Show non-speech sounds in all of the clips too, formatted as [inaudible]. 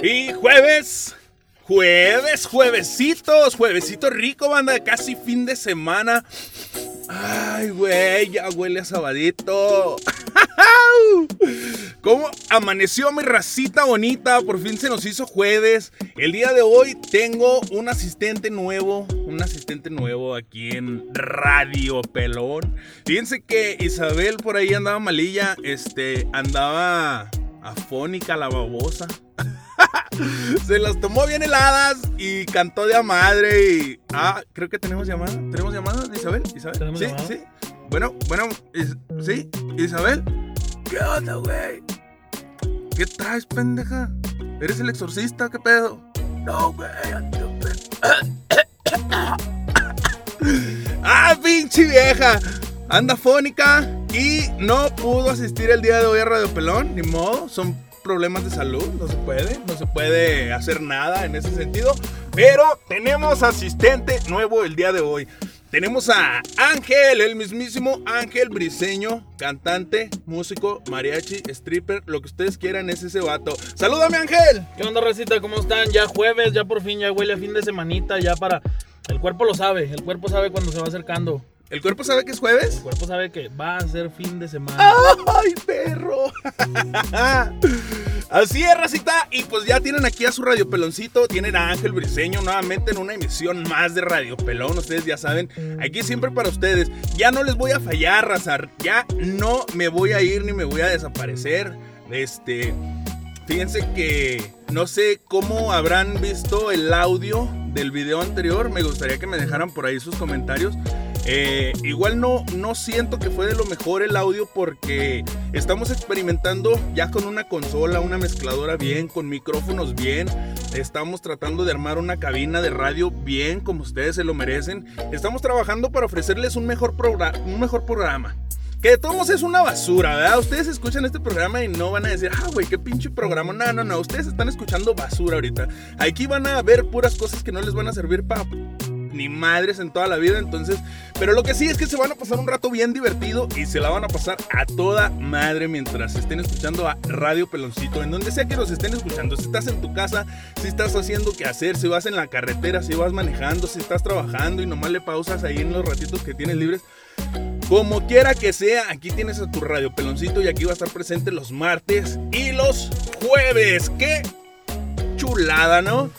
Y jueves, jueves, juevesitos, juevesito rico, banda, casi fin de semana. Ay, güey, ya huele a sabadito. [laughs] ¿Cómo amaneció mi racita bonita? Por fin se nos hizo jueves. El día de hoy tengo un asistente nuevo, un asistente nuevo aquí en Radio Pelón. Fíjense que Isabel por ahí andaba malilla, este, andaba afónica, la babosa. [laughs] [laughs] Se las tomó bien heladas y cantó de a madre y... Ah, creo que tenemos llamada. ¿Tenemos llamada de Isabel? ¿Isabel? sí, sí. Bueno, bueno, ¿sí? ¿Isabel? ¿Qué onda, güey? ¿Qué traes, pendeja? ¿Eres el exorcista? ¿Qué pedo? No, güey, [coughs] ¡Ah, pinche vieja! Anda fónica y no pudo asistir el día de hoy a Radio Pelón, ni modo, son problemas de salud, no se puede, no se puede hacer nada en ese sentido. Pero tenemos asistente nuevo el día de hoy. Tenemos a Ángel, el mismísimo Ángel Briseño, cantante, músico, mariachi, stripper, lo que ustedes quieran es ese vato. ¡Salúdame, Ángel! ¿Qué onda, Racita? ¿Cómo están? Ya jueves, ya por fin, ya huele a fin de semanita, ya para... El cuerpo lo sabe, el cuerpo sabe cuando se va acercando. ¿El cuerpo sabe que es jueves? El cuerpo sabe que va a ser fin de semana. ¡Ay, perro! [laughs] Así es, racita. Y pues ya tienen aquí a su Radio Peloncito. Tienen a Ángel Briseño nuevamente en una emisión más de Radio Pelón. Ustedes ya saben, aquí siempre para ustedes. Ya no les voy a fallar, razar. Ya no me voy a ir ni me voy a desaparecer. Este. Fíjense que no sé cómo habrán visto el audio del video anterior. Me gustaría que me dejaran por ahí sus comentarios. Eh, igual no, no siento que fue de lo mejor el audio porque estamos experimentando ya con una consola, una mezcladora bien, con micrófonos bien. Estamos tratando de armar una cabina de radio bien, como ustedes se lo merecen. Estamos trabajando para ofrecerles un mejor, un mejor programa. Que de todos es una basura, ¿verdad? Ustedes escuchan este programa y no van a decir, ah, güey, qué pinche programa. No, no, no. Ustedes están escuchando basura ahorita. Aquí van a ver puras cosas que no les van a servir para ni madres en toda la vida. Entonces, pero lo que sí es que se van a pasar un rato bien divertido y se la van a pasar a toda madre mientras estén escuchando a Radio Peloncito. En donde sea que nos estén escuchando. Si estás en tu casa, si estás haciendo qué hacer, si vas en la carretera, si vas manejando, si estás trabajando y nomás le pausas ahí en los ratitos que tienes libres. Como quiera que sea, aquí tienes a tu radio peloncito y aquí va a estar presente los martes y los jueves. ¡Qué chulada, ¿no?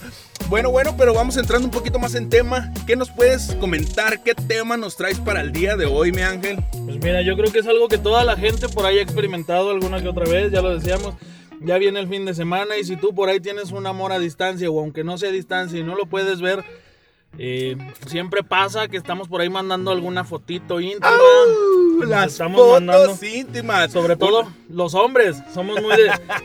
Bueno, bueno, pero vamos entrando un poquito más en tema. ¿Qué nos puedes comentar? ¿Qué tema nos traes para el día de hoy, mi ángel? Pues mira, yo creo que es algo que toda la gente por ahí ha experimentado alguna que otra vez, ya lo decíamos. Ya viene el fin de semana y si tú por ahí tienes un amor a distancia o aunque no sea a distancia y no lo puedes ver, eh, siempre pasa que estamos por ahí mandando alguna fotito íntima. las estamos fotos íntimas. Sobre todo los hombres. Somos muy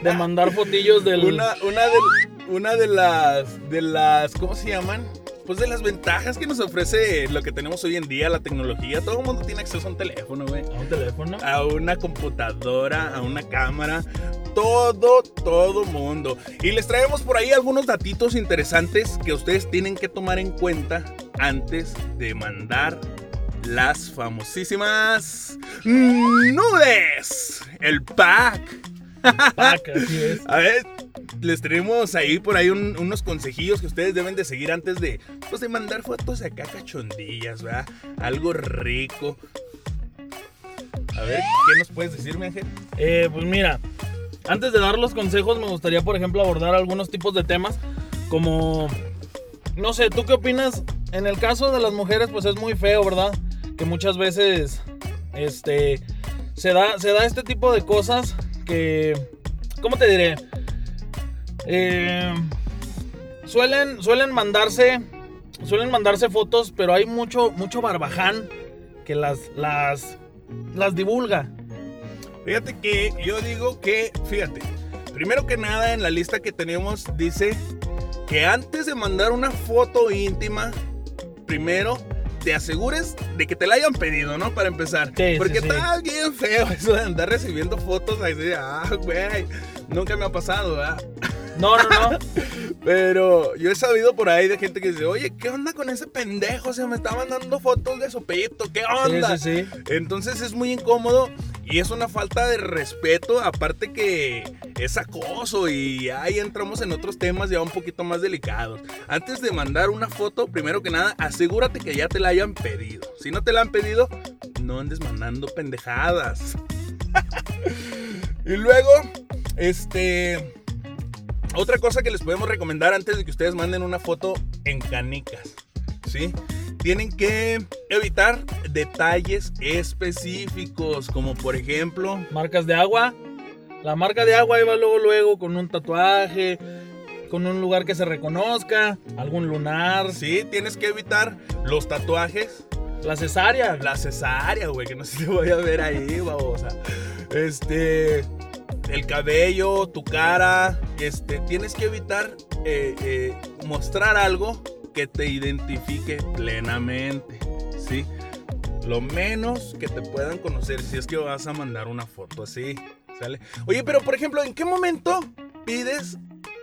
de, mandar fotillos del. Una, una, de, una de las. de las. ¿Cómo se llaman? Pues de las ventajas que nos ofrece lo que tenemos hoy en día, la tecnología. Todo el mundo tiene acceso a un teléfono, güey. ¿A un teléfono? A una computadora, a una cámara todo, todo mundo. Y les traemos por ahí algunos datitos interesantes que ustedes tienen que tomar en cuenta antes de mandar las famosísimas nudes. El pack. Pack, así es. [laughs] A ver, les tenemos ahí por ahí unos consejillos que ustedes deben de seguir antes de, pues, de mandar fotos acá cachondillas, ¿verdad? Algo rico. A ver, ¿qué nos puedes decir, mi ángel? Eh, pues mira, antes de dar los consejos, me gustaría, por ejemplo, abordar algunos tipos de temas como, no sé, ¿tú qué opinas? En el caso de las mujeres, pues es muy feo, ¿verdad? Que muchas veces, este, se da, se da este tipo de cosas que, ¿cómo te diré? Eh, suelen, suelen mandarse, suelen mandarse fotos, pero hay mucho, mucho barbaján que las, las, las divulga. Fíjate que yo digo que, fíjate, primero que nada en la lista que tenemos dice que antes de mandar una foto íntima, primero te asegures de que te la hayan pedido, ¿no? Para empezar. Porque está bien feo [laughs] eso de andar recibiendo fotos de, ah, güey, nunca me ha pasado, ¿verdad? No, no, no. [laughs] Pero yo he sabido por ahí de gente que dice, oye, ¿qué onda con ese pendejo? O sea, me está mandando fotos de su peito, ¿qué onda? Sí, sí, sí. Entonces es muy incómodo Y es una falta de respeto, aparte que es acoso y ahí entramos en otros temas ya un poquito más delicados. Antes de mandar una foto, primero que nada, asegúrate que ya te la hayan pedido. Si no te la han pedido, no andes mandando pendejadas. [laughs] y luego, este... Otra cosa que les podemos recomendar antes de que ustedes manden una foto en canicas, ¿sí? tienen que evitar detalles específicos, como por ejemplo... Marcas de agua. La marca de agua iba luego, luego con un tatuaje, con un lugar que se reconozca, algún lunar. Sí, tienes que evitar los tatuajes. La cesárea. La cesárea, güey, que no sé si voy a ver ahí, babosa. Este, el cabello, tu cara, este, tienes que evitar eh, eh, mostrar algo que te identifique plenamente, ¿sí? Lo menos que te puedan conocer si es que vas a mandar una foto así, ¿sale? Oye, pero por ejemplo, ¿en qué momento pides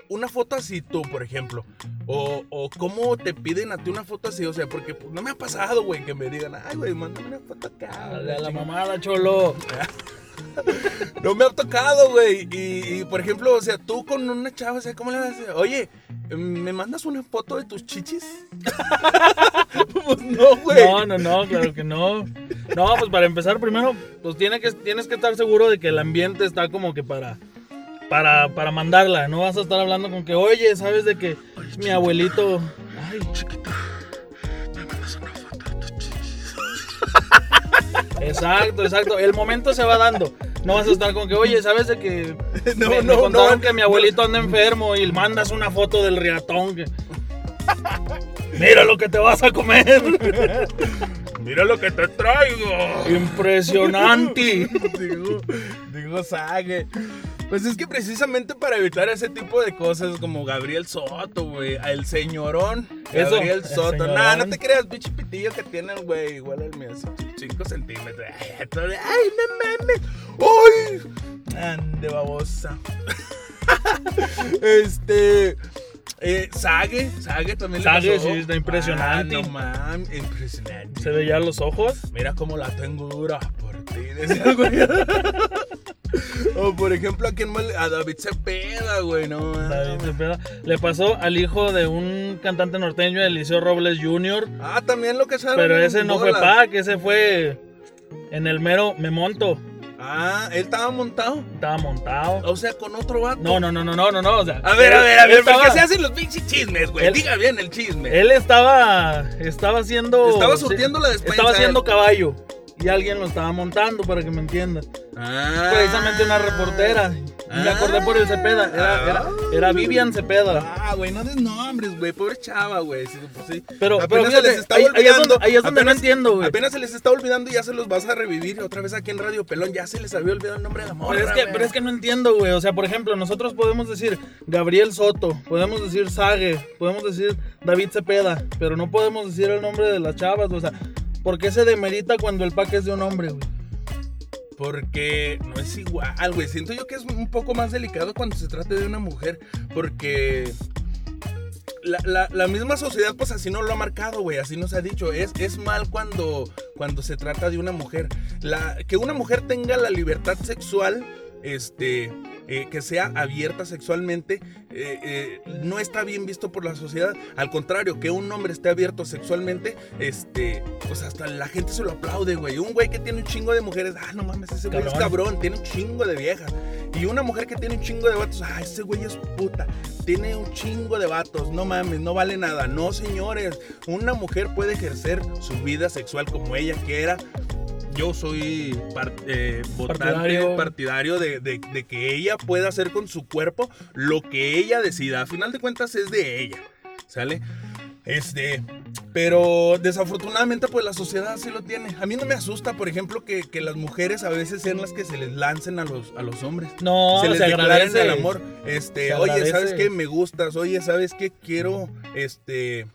una foto así tú, por ejemplo? O, o, cómo te piden a ti una foto así, o sea, porque pues, no me ha pasado, güey, que me digan, ay, güey, mándame una foto acá. Dale a la mamada, cholo. [laughs] [laughs] no me ha tocado, güey. Y, por ejemplo, o sea, tú con una chava, o sea, ¿cómo le vas a decir? Oye, ¿me mandas una foto de tus chichis? [laughs] pues no, güey. No, no, no, claro que no. No, pues para empezar, primero, pues tiene que, tienes que estar seguro de que el ambiente está como que para. Para, para mandarla, no vas a estar hablando con que, oye, ¿sabes de que mi abuelito... Ay, chiquito, me mandas una [laughs] Exacto, exacto. El momento se va dando. No vas a estar con que, oye, ¿sabes de que [laughs] no, me, no, contaron que mi abuelito anda enfermo y mandas una foto del riatón? Que... Mira lo que te vas a comer. [laughs] Mira lo que te traigo. Impresionante. digo, digo, sague. Pues es que precisamente para evitar ese tipo de cosas como Gabriel Soto, güey, el señorón Gabriel Soto. No, no te creas, pinche pitillo que tiene el güey, igual el mío, 5 centímetros. Ay, no mames. ¡Ay! Ande babosa. [laughs] este. Eh, Sage, Sage también Sage, le pasó. sí, está impresionante. Ah, no mames, impresionante. ¿Se veía los ojos? Mira cómo la tengo dura por ti, [laughs] decía el güey. O por ejemplo, ¿a quién más? A David Cepeda, güey, no. David Cepeda. Le pasó al hijo de un cantante norteño, Eliseo Robles Jr. Ah, también lo que sabe. Pero ese no fue Pac, ese fue en el mero Me Monto. Ah, él estaba montado. Estaba montado. O sea, con otro vato. No, no, no, no, no, no, no. O sea, a ver, a ver, a ver, ¿por qué se hacen los pinches chismes, güey? Diga bien el chisme. Él estaba. Estaba haciendo. Estaba surtiendo la despensa. Estaba haciendo caballo y alguien lo estaba montando para que me entiendan. Ah, Precisamente una reportera. me acordé por el Cepeda. Era, era, era Vivian Cepeda. Ah, güey, no des nombres, güey. Pobre chava, güey. Sí, Pero, apenas se les está ahí, olvidando. Ahí es donde, no entiendo, güey. Apenas se les está olvidando y ya se los vas a revivir otra vez aquí en Radio Pelón. Ya se les había olvidado el nombre de la morra, pero es que, pero es que no entiendo, güey. O sea, por ejemplo, nosotros podemos decir Gabriel Soto, podemos decir Sage, podemos decir David Cepeda, pero no podemos decir el nombre de las chavas. O sea, ¿Por qué se demerita cuando el pack es de un hombre, güey? Porque no es igual, güey. Siento yo que es un poco más delicado cuando se trata de una mujer. Porque la, misma sociedad, pues así no lo ha marcado, güey. Así nos ha dicho. Es, es mal cuando, cuando se trata de una mujer. La, que una mujer tenga la libertad sexual, este eh, que sea abierta sexualmente eh, eh, no está bien visto por la sociedad. Al contrario, que un hombre esté abierto sexualmente, este, pues hasta la gente se lo aplaude, güey. Un güey que tiene un chingo de mujeres, ah, no mames, ese güey es cabrón, tiene un chingo de viejas. Y una mujer que tiene un chingo de vatos, ah, ese güey es puta, tiene un chingo de vatos, no mames, no vale nada. No, señores, una mujer puede ejercer su vida sexual como ella quiera yo soy eh, votante, partidario, de, que ella pueda hacer con su cuerpo lo que ella decida. A final de cuentas es de ella, ¿sale? Este, pero desafortunadamente pues la sociedad sí lo tiene. A mí no me asusta, por ejemplo, que, las mujeres a veces sean las que se les lancen a los, a los hombres. No, se les declaren el amor. Este, oye, ¿sabes qué? Me gustas. Oye, ¿sabes qué? Quiero, este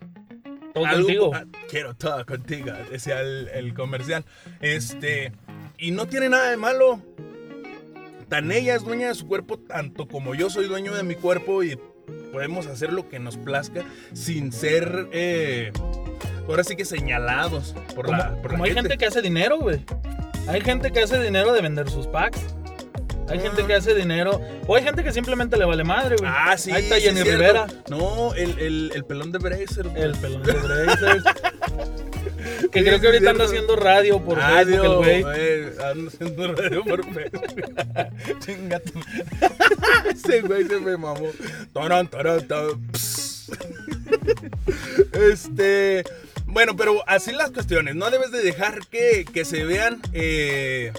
contigo. Ah, quiero todo contigo, decía el, comercial. Este, y no tiene nada de malo. Tan ella es dueña de su cuerpo, tanto como yo soy dueño de mi cuerpo y podemos hacer lo que nos plazca sin ser, eh, ahora sí que señalados por la, por como hay gente que hace dinero, güey. Hay gente que hace dinero de vender sus packs. Hay gente Ah. que hace dinero. O hay gente que simplemente le vale madre, güey. Ah, sí. Ahí está sí, Jenny. Rivera. No, el, el, el pelón de Bracer. güey. El pelón de Brazers. [laughs] que Sí, creo que ahorita cierto. anda haciendo radio por Radio, Facebook, el güey. Ando haciendo radio por Facebook. Chinga tu- [laughs] Ese güey se me mamó. Tarán, tarán, tarán. [laughs] Este. Bueno, pero así las cuestiones. No debes de dejar que, que se vean. eh,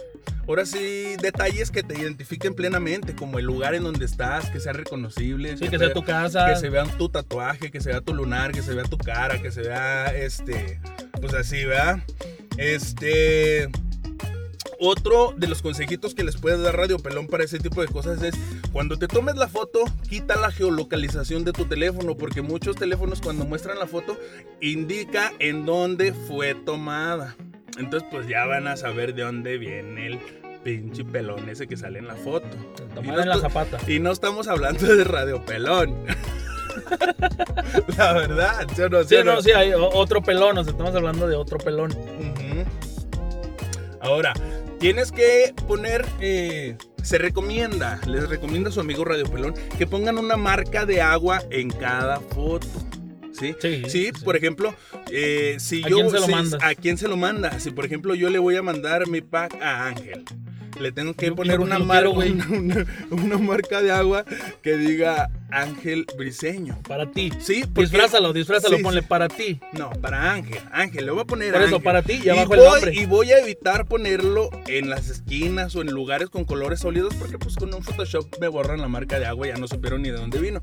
Ahora sí, detalles que te identifiquen plenamente, como el lugar en donde estás, que sea reconocible. Sí, que sea tu casa. que se vean tu tatuaje, que se vea tu lunar, que se vea tu cara, que se vea este, pues así, ¿verdad? Este, otro de los consejitos que les puede dar Radio Pelón para ese tipo de cosas es cuando te tomes la foto, quita la geolocalización de tu teléfono, porque muchos teléfonos cuando muestran la foto indica en dónde fue tomada. Entonces, pues ya van a saber de dónde viene el pinche pelón ese que sale en la foto. Y Tomar no en la zapata. y no estamos hablando de Radio Pelón. [laughs] La verdad, ¿sí o no? ¿Sí Sí, o no? no, sí, hay otro pelón. Sea, estamos hablando de otro pelón. Ahora, tienes que poner. eh, se recomienda, les recomienda a su amigo Radio Pelón que pongan una marca de agua en cada foto. ¿Sí? Sí, Sí, sí. por ejemplo, eh, si ¿A yo. quién se lo mandas? ¿A quién se lo manda? Si, por ejemplo, yo le voy a mandar mi pack a Ángel. Le tengo que Yo- poner yo una, lo marca, quiero, güey. [laughs] una, una- una marca de agua que diga Ángel Briseño. Para ti. Sí, porque- Disfrázalo, disfrázalo, Sí, ponle sí. para ti. No, para Ángel. Ángel, le voy a poner Por eso, Ángel. para ti y abajo el voy, nombre. Y voy a evitar ponerlo en las esquinas o en lugares con colores sólidos porque pues con un Photoshop me borran la marca de agua y ya no supieron ni de dónde vino.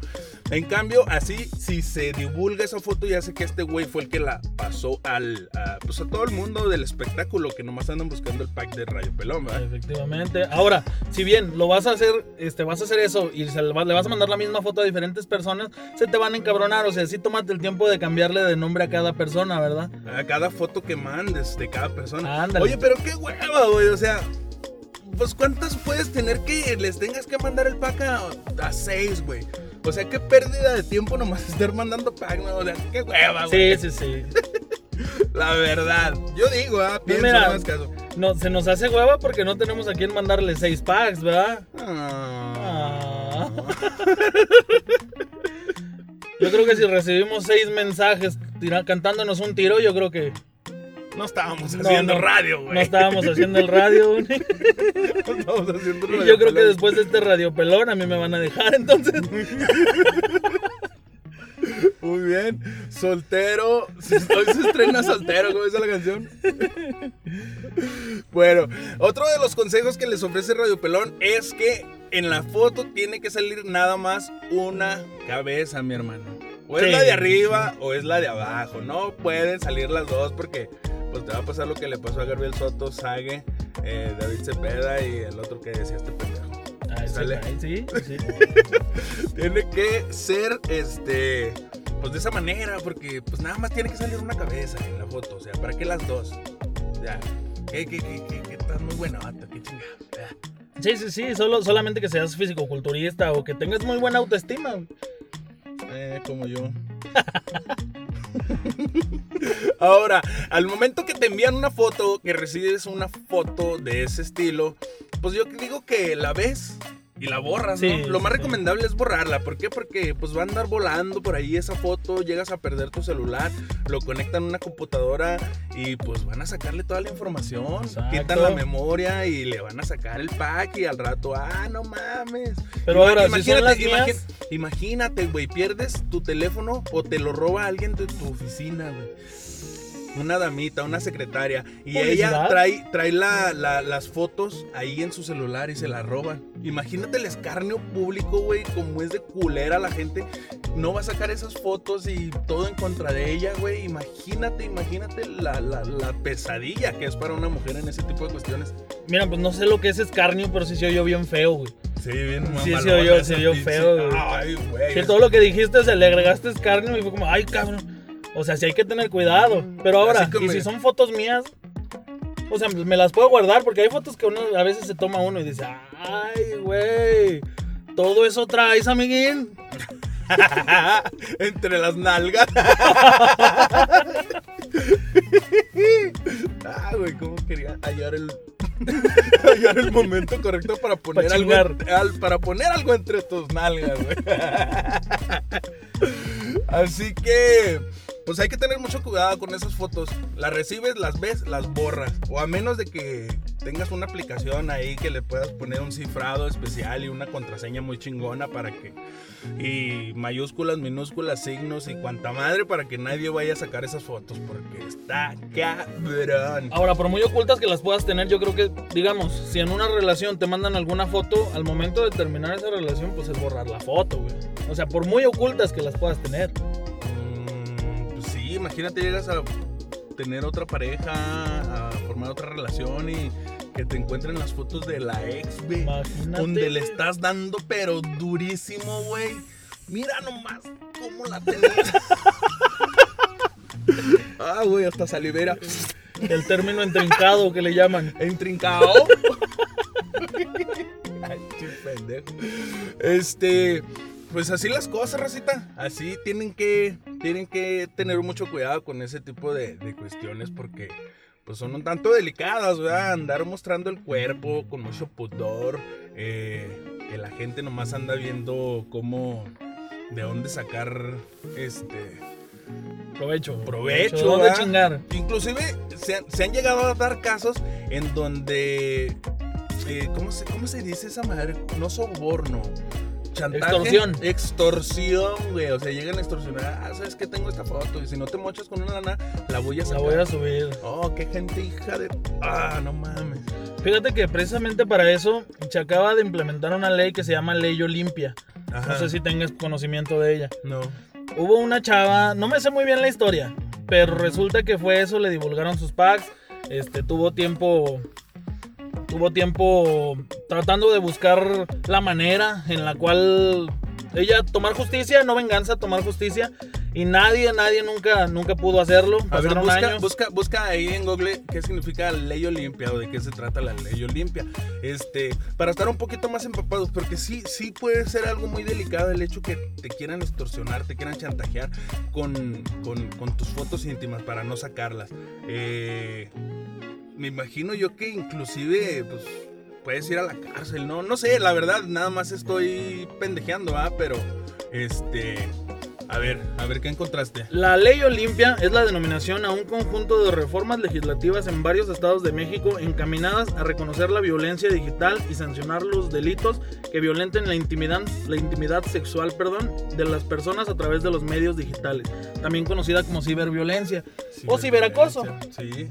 En cambio, así, si se divulga esa foto, ya sé que este güey fue el que la pasó al, a, pues a todo el mundo del espectáculo que nomás andan buscando el pack de Radio Pelón, ¿verdad? Efectivamente. Ahora, si bien lo vas a hacer, este, vas a hacer eso y se le, va- le vas a mandar la misma foto a diferentes personas, se te van a encabronar. O sea, sí tómate el tiempo de cambiarle de nombre a cada persona, ¿verdad? A cada foto que mandes de cada persona. Ándale. Oye, pero qué hueva, güey. O sea, pues cuántas puedes tener que les tengas que mandar el pack a, a seis, güey. O sea, qué pérdida de tiempo nomás [laughs] estar mandando pack, ¿no? O sea, qué hueva, güey. Sí, sí, sí. [laughs] La verdad. Yo digo, ah, pienso mira. más caso. No, se nos hace hueva porque no tenemos a quién mandarle seis packs, ¿verdad? Ah. Ah. Yo creo que si recibimos seis mensajes tira- cantándonos un tiro, yo creo que No estábamos haciendo no. radio, güey. no estábamos haciendo el radio. [laughs] No estábamos haciendo Y radio. yo creo que después de este radio pelón a mí me van a dejar, entonces. [laughs] Muy bien. Soltero. Hoy se estrena soltero, ¿cómo dice la canción? [laughs] Bueno, otro de los consejos que les ofrece Radio Pelón es que en la foto tiene que salir nada más una cabeza, mi hermano. O es Sí. la de arriba o es la de abajo. No pueden salir las dos porque pues te va a pasar lo que le pasó a Gabriel Soto, Sague, eh, David Cepeda y el otro que decía este pendejo. Sí, Sale. sí, sí. [laughs] Tiene que ser, este, pues de esa manera, porque pues nada más tiene que salir una cabeza en la foto, o sea, ¿para qué las dos? Que, que, que, que, que estás muy buena, qué chingada. Sí, sí, sí, solo, solamente que seas fisicoculturista o que tengas muy buena autoestima. Eh, como yo. [laughs] Ahora, al momento que te envían una foto, que recibes una foto de ese estilo, pues yo digo que la ves y la borras, Sí, ¿no? Lo más recomendable es borrarla. ¿Por qué? Porque pues va a andar volando por ahí esa foto, llegas a perder tu celular, lo conectan a una computadora y pues van a sacarle toda la información, Exacto. quitan la memoria y le van a sacar el pack y al rato, ah, no mames. Pero Ima- ahora, si imagínate, mías- imagínate, güey, pierdes tu teléfono o te lo roba alguien de tu oficina, güey. Una damita, una secretaria. Y ella trae, trae la- la- las fotos ahí en su celular y se las roban. Imagínate el escarnio público, güey, como es de culera la gente. No va a sacar esas fotos y todo en contra de ella, güey. Imagínate, imagínate la, la- la pesadilla que es para una mujer en ese tipo de cuestiones. Mira, pues no sé lo que es escarnio, pero sí se oyó bien feo, güey. Sí, bien Sí, se oyó- se oyó feo, güey. Ay, güey. Que todo lo que dijiste se le agregaste escarnio y fue como, ay, cabrón. O sea, sí hay que tener cuidado. Pero ahora, y si son fotos mías, o sea, me las puedo guardar porque hay fotos que uno a veces se toma uno y dice, ay, güey, todo eso traes, amiguín. [laughs] Entre las nalgas. [laughs] ah, güey, cómo quería hallar el [laughs] hallar el momento correcto para poner Pa' algo al- para poner algo entre tus nalgas, güey. Así que pues hay que tener mucho cuidado con esas fotos. Las recibes, las ves, las borras. O a menos de que tengas una aplicación ahí que le puedas poner un cifrado especial y una contraseña muy chingona para que. Y mayúsculas, minúsculas, signos y cuanta madre para que nadie vaya a sacar esas fotos. Porque está cabrón. Ahora, por muy ocultas que las puedas tener, yo creo que, digamos, si en una relación te mandan alguna foto, al momento de terminar esa relación, pues es borrar la foto, güey. O sea, por muy ocultas que las puedas tener. Imagínate llegas a tener otra pareja, a formar otra relación y que te encuentren las fotos de la ex, güey. Donde le estás dando pero durísimo, güey. Mira nomás cómo la tenías. [laughs] ah, güey, hasta salivera. El término entrincado que le llaman. Entrincado. [laughs] Ay, pendejo. Este, pues así las cosas, racita. Así tienen que, tienen que tener mucho cuidado con ese tipo de, de cuestiones porque pues son un tanto delicadas, ¿verdad? Andar mostrando el cuerpo con mucho pudor, eh, que la gente nomás anda viendo cómo, de dónde sacar, este, Provecho. provecho. ¿Dónde ¿verdad? chingar? Inclusive se, han- se han llegado a dar casos en donde, eh, ¿cómo, se, ¿cómo se dice esa madre? No soborno. Chantaje. Extorsión. Extorsión, güey. O sea, llegan a extorsionar. Ah, ¿sabes qué? Tengo esta foto. Y si no te mochas con una lana, la voy a La sacar. voy a subir. Oh, qué gente hija de... Ah, no mames. Fíjate que precisamente para eso se acaba de implementar una ley que se llama Ley Olimpia. Ajá. No sé si tengas conocimiento de ella. No. Hubo una chava, no me sé muy bien la historia, pero resulta que fue eso, le divulgaron sus packs, este, tuvo tiempo, tuvo tiempo tratando de buscar la manera en la cual ella tomar justicia, no venganza, tomar justicia, y nadie, nadie nunca, nunca pudo hacerlo. A ver, busca, años. busca, busca ahí en Google qué significa ley Olimpia o de qué se trata la ley Olimpia. Este, para estar un poquito más empapados, porque sí, sí puede ser algo muy delicado el hecho que te quieran extorsionar, te quieran chantajear con, con, con tus fotos íntimas para no sacarlas. Eh, me imagino yo que inclusive, pues, puedes ir a la cárcel, ¿no? No sé, la verdad, nada más estoy pendejeando, ¿ah? Pero, este, a ver, a ver, ¿qué encontraste? La Ley Olimpia es la denominación a un conjunto de reformas legislativas en varios estados de México encaminadas a reconocer la violencia digital y sancionar los delitos que violenten la intimidad, la intimidad sexual perdón, de las personas a través de los medios digitales, también conocida como ciberviolencia o ciberacoso. Sí.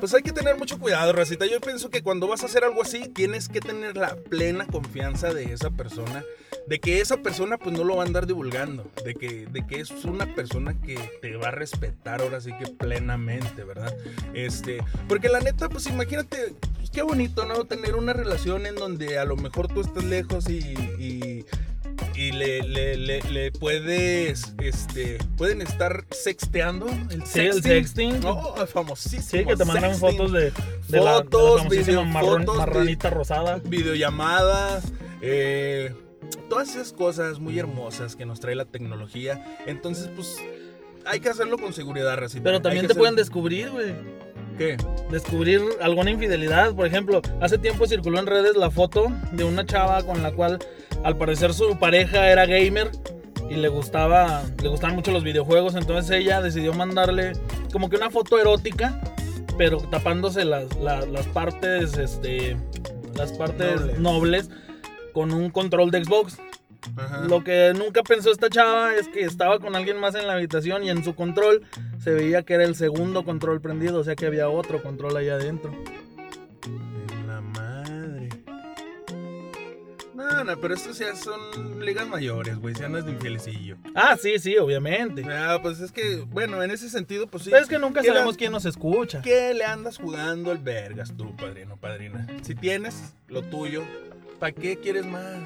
Pues hay que tener mucho cuidado, Racita. Yo pienso que cuando vas a hacer algo así, tienes que tener la plena confianza de esa persona. De que esa persona pues no lo va a andar divulgando. De que, de que es una persona que te va a respetar ahora sí que plenamente, ¿verdad? Este, porque la neta, pues imagínate, pues, qué bonito, ¿no? Tener una relación en donde a lo mejor tú estás lejos y... le, le, le, le puedes, este, pueden estar sexteando. El Sí, el sexting. Oh, el famosísimo. Sí, que te mandan sexting. fotos de, de la, de la Fotos, video, marrón- fotos, marranita rosada. Videollamadas, eh, todas esas cosas muy hermosas que nos trae la tecnología. Entonces, pues, hay que hacerlo con seguridad, Racita. Pero también te hacer- pueden descubrir, güey. ¿Qué? descubrir alguna infidelidad. Por ejemplo, hace tiempo circuló en redes la foto de una chava con la cual al parecer su pareja era gamer y le gustaba le gustaban mucho los videojuegos, entonces ella decidió mandarle como que una foto erótica, pero tapándose las, la- las partes este las partes Noble. nobles con un control de Xbox. Ajá. Lo que nunca pensó esta chava es que estaba con alguien más en la habitación y en su control se veía que era el segundo control prendido, o sea que había otro control allá adentro. No, no, pero estos ya son ligas mayores, güey. Ya no es de infielecillo. Ah, sí, sí, obviamente. Ah, pues es que, bueno, en ese sentido, pues sí. Pero es que nunca ¿Qué le- sabemos quién nos escucha. ¿Qué le andas jugando el vergas tú, padrino, padrina? Si tienes lo tuyo, ¿para qué quieres más?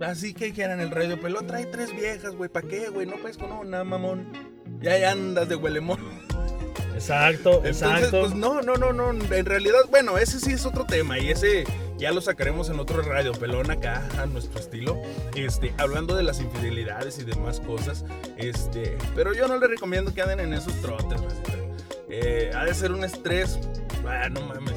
Así que quieran el radio pelón, trae tres viejas, güey. ¿Para qué, güey? No puedes con una, mamón. Ya, ya andas de huelemón. Exacto, Entonces, exacto. pues no, no, no, no. En realidad, bueno, ese sí es otro tema. Y ese ya lo sacaremos en otro radio pelón acá, a nuestro estilo. Este, hablando de las infidelidades y demás cosas. Este, pero yo no le recomiendo que anden en esos trotes, racita. Eh, ha de ser un estrés Ah, no mames.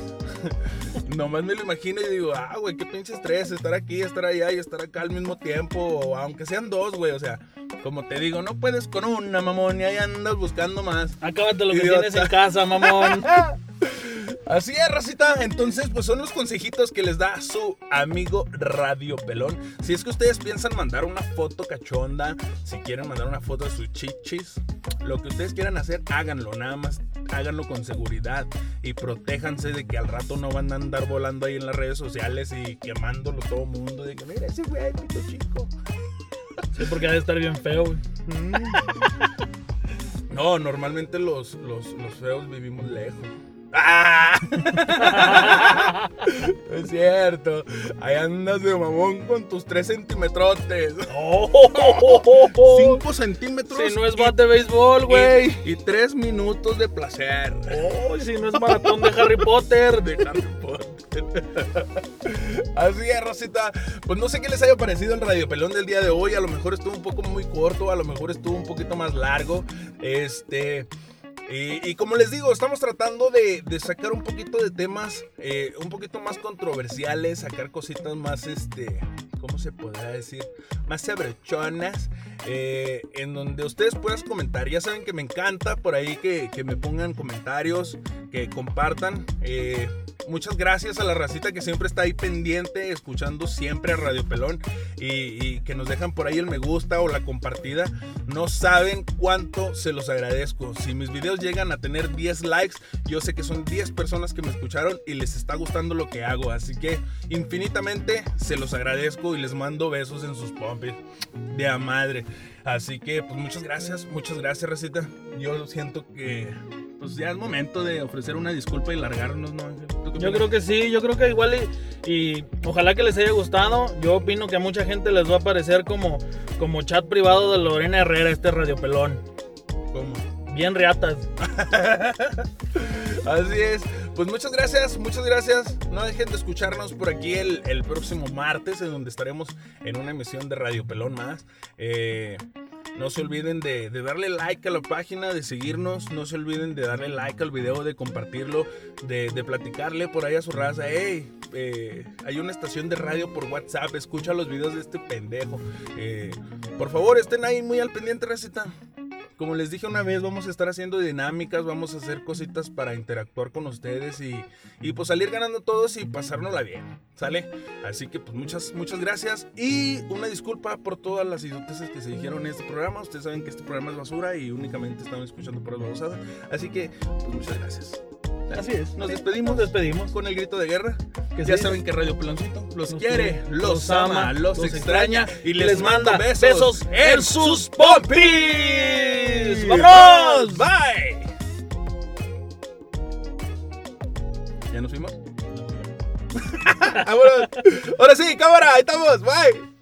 [laughs] Nomás me lo imagino y digo, ah, güey, qué pinche estrés estar aquí, estar allá y estar acá al mismo tiempo, aunque sean dos, güey, o sea, como te digo, no puedes con una, mamón, y ahí andas buscando más. Acábate lo que tienes en casa, mamón. [laughs] Así es, racita. Entonces, pues son los consejitos que les da su amigo Radio Pelón. Si es que ustedes piensan mandar una foto cachonda, si quieren mandar una foto de sus chichis, lo que ustedes quieran hacer, háganlo. Nada más háganlo con seguridad y protéjanse de que al rato no van a andar volando ahí en las redes sociales y quemándolo todo el mundo. De que, mira, ese güey, pito chico. Sí, porque ha de estar bien feo, güey. [laughs] No, normalmente los, los, los feos vivimos lejos. ¡Ah! [laughs] es cierto. Ahí andas de mamón con tus 3 centímetrotes. [laughs] Oh, 5 centímetros. si no es bate de béisbol, güey. Y 3 minutos de placer. Oh, si no es maratón de Harry Potter. De Harry Potter. Así es, Rosita. Pues no sé qué les haya parecido el Radio Pelón del día de hoy. A lo mejor estuvo un poco muy corto, a lo mejor estuvo un poquito más largo. Este. Y, como les digo, estamos tratando de, sacar un poquito de temas eh, un poquito más controversiales, sacar cositas más, este, ¿cómo se podrá decir? Más sabrochonas, eh, en donde ustedes puedan comentar. Ya saben que me encanta por ahí que, que me pongan comentarios, que compartan. Eh, muchas gracias a la racita que siempre está ahí pendiente, escuchando siempre a Radio Pelón y, y, que nos dejan por ahí el me gusta o la compartida. No saben cuánto se los agradezco. Si mis videos llegan a tener 10 likes, yo sé que son 10 personas que me escucharon y les está gustando lo que hago. Así que infinitamente se los agradezco y les mando besos en sus pompis de a madre. Así que pues muchas gracias, muchas gracias Recita. Yo siento que pues ya es momento de ofrecer una disculpa y largarnos, ¿no? Yo creo que sí, yo creo que igual y, y, ojalá que les haya gustado. Yo opino que a mucha gente les va a parecer como, como chat privado de Lorena Herrera, este radio pelón. ¿Cómo? Bien reatas. [laughs] Así es. Pues muchas gracias, muchas gracias. No dejen de escucharnos por aquí el, próximo martes, en donde estaremos en una emisión de Radio Pelón más. Eh, no se olviden de, darle like a la página, de seguirnos. No se olviden de darle like al video, de compartirlo, de, de platicarle por ahí a su raza. Hey, eh, hay una estación de radio por WhatsApp. Escucha los videos de este pendejo. Eh, por favor, estén ahí muy al pendiente, receta. Como les dije una vez, vamos a estar haciendo dinámicas, vamos a hacer cositas para interactuar con ustedes y, y pues salir ganando todos y pasárnosla bien, ¿sale? Así que pues muchas, muchas gracias y una disculpa por todas las idioteces que se dijeron en este programa. Ustedes saben que este programa es basura y únicamente estamos escuchando por babosadas. Así que pues muchas gracias. Así es. Nos despedimos, Nos despedimos con el grito de guerra. Que ya sí. saben que Radio Peloncito los, Los quiere, los, ama, los, extraña, extraña y les les manda besos, besos en sus sus pompis. ¡Vámonos! Bye. ¿Ya nos fuimos? [laughs] Vámonos. Ahora sí, cámara, ahí estamos. Bye.